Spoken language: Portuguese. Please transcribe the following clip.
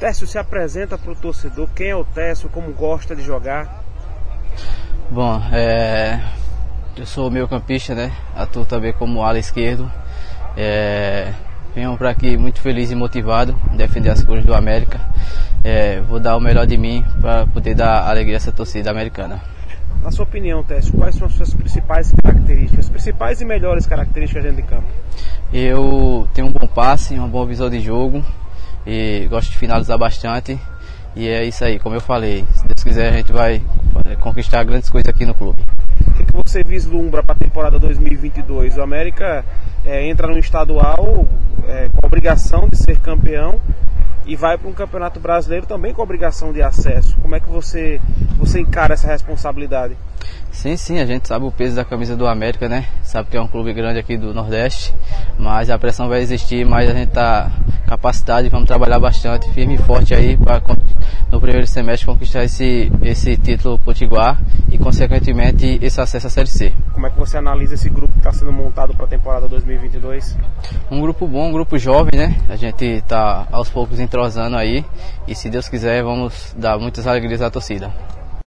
Técio se apresenta para o torcedor, quem é o Técio, como gosta de jogar? Bom, é, eu sou meio campista, né? Atuo também como ala esquerdo. É, venho para aqui muito feliz e motivado em defender as cores do América. É, vou dar o melhor de mim para poder dar alegria a essa torcida americana. Na sua opinião, Técio, quais são as suas principais características, principais e melhores características dentro de campo? Eu tenho um bom passe, uma boa visão de jogo e gosto de finalizar bastante. E é isso aí, como eu falei, se Deus quiser a gente vai conquistar grandes coisas aqui no clube. O que, você vislumbra para a temporada 2022? O América é, entra no estadual é, com a obrigação de ser campeão e vai para um campeonato brasileiro também com obrigação de acesso. Como é que você, você encara essa responsabilidade? Sim, sim, a gente sabe o peso da camisa do América, né? Sabe que é um clube grande aqui do Nordeste, mas a pressão vai existir, mas a gente está capacitado e vamos trabalhar bastante, firme e forte aí para no primeiro semestre conquistar esse, esse título potiguar e consequentemente esse acesso à Série C. Como é que você analisa esse grupo que está sendo montado para a temporada 2022? Um grupo bom, um grupo jovem, né? A gente está aos poucos entrosando aí e se Deus quiser vamos dar muitas alegrias à torcida.